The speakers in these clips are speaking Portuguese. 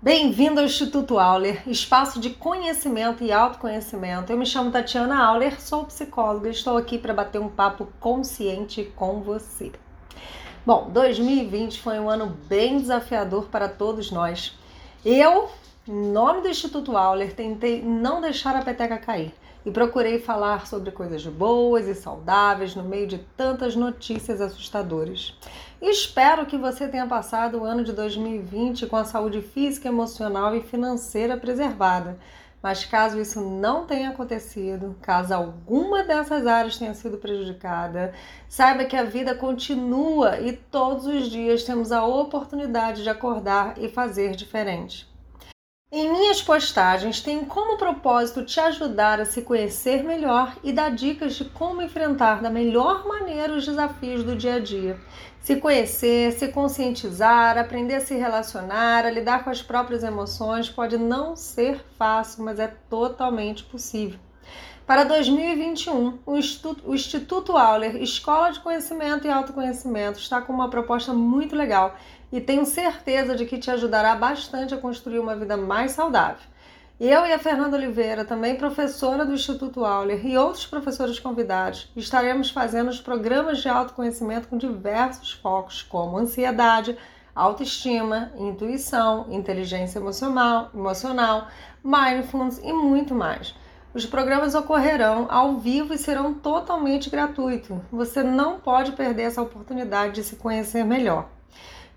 Bem-vindo ao Instituto Auler, espaço de conhecimento e autoconhecimento. Eu me chamo Tatiana Auler, sou psicóloga e estou aqui para bater um papo consciente com você. Bom, 2020 foi um ano bem desafiador para todos nós. Eu, em nome do Instituto Auler, tentei não deixar a peteca cair e procurei falar sobre coisas boas e saudáveis no meio de tantas notícias assustadoras. Espero que você tenha passado o ano de 2020 com a saúde física, emocional e financeira preservada. Mas caso isso não tenha acontecido, caso alguma dessas áreas tenha sido prejudicada, saiba que a vida continua e todos os dias temos a oportunidade de acordar e fazer diferente. Em minhas postagens tenho como propósito te ajudar a se conhecer melhor e dar dicas de como enfrentar da melhor maneira os desafios do dia a dia. Se conhecer, se conscientizar, aprender a se relacionar, a lidar com as próprias emoções pode não ser fácil, mas é totalmente possível. Para 2021, o Instituto, o Instituto Auler, Escola de Conhecimento e Autoconhecimento, está com uma proposta muito legal e tenho certeza de que te ajudará bastante a construir uma vida mais saudável. Eu e a Fernanda Oliveira, também professora do Instituto Auler, e outros professores convidados, estaremos fazendo os programas de autoconhecimento com diversos focos, como ansiedade, autoestima, intuição, inteligência emocional, emocional mindfulness e muito mais. Os programas ocorrerão ao vivo e serão totalmente gratuitos. Você não pode perder essa oportunidade de se conhecer melhor.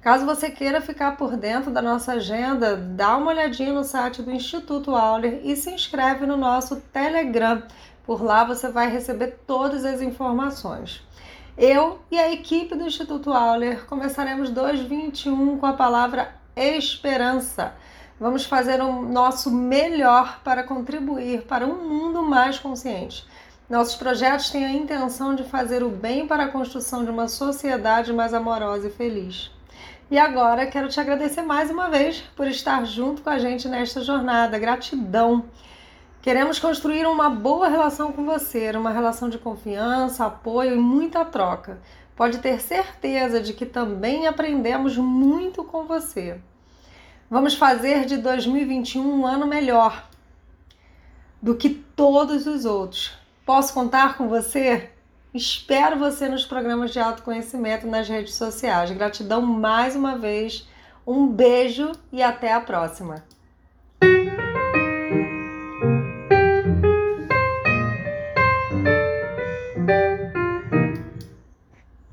Caso você queira ficar por dentro da nossa agenda, dá uma olhadinha no site do Instituto Auler e se inscreve no nosso Telegram. Por lá você vai receber todas as informações. Eu e a equipe do Instituto Auler começaremos 2021 com a palavra esperança. Vamos fazer o nosso melhor para contribuir para um mundo mais consciente. Nossos projetos têm a intenção de fazer o bem para a construção de uma sociedade mais amorosa e feliz. E agora quero te agradecer mais uma vez por estar junto com a gente nesta jornada. Gratidão. Queremos construir uma boa relação com você, uma relação de confiança, apoio e muita troca. Pode ter certeza de que também aprendemos muito com você. Vamos fazer de 2021 um ano melhor do que todos os outros. Posso contar com você? Espero você nos programas de autoconhecimento nas redes sociais. Gratidão mais uma vez. Um beijo e até a próxima.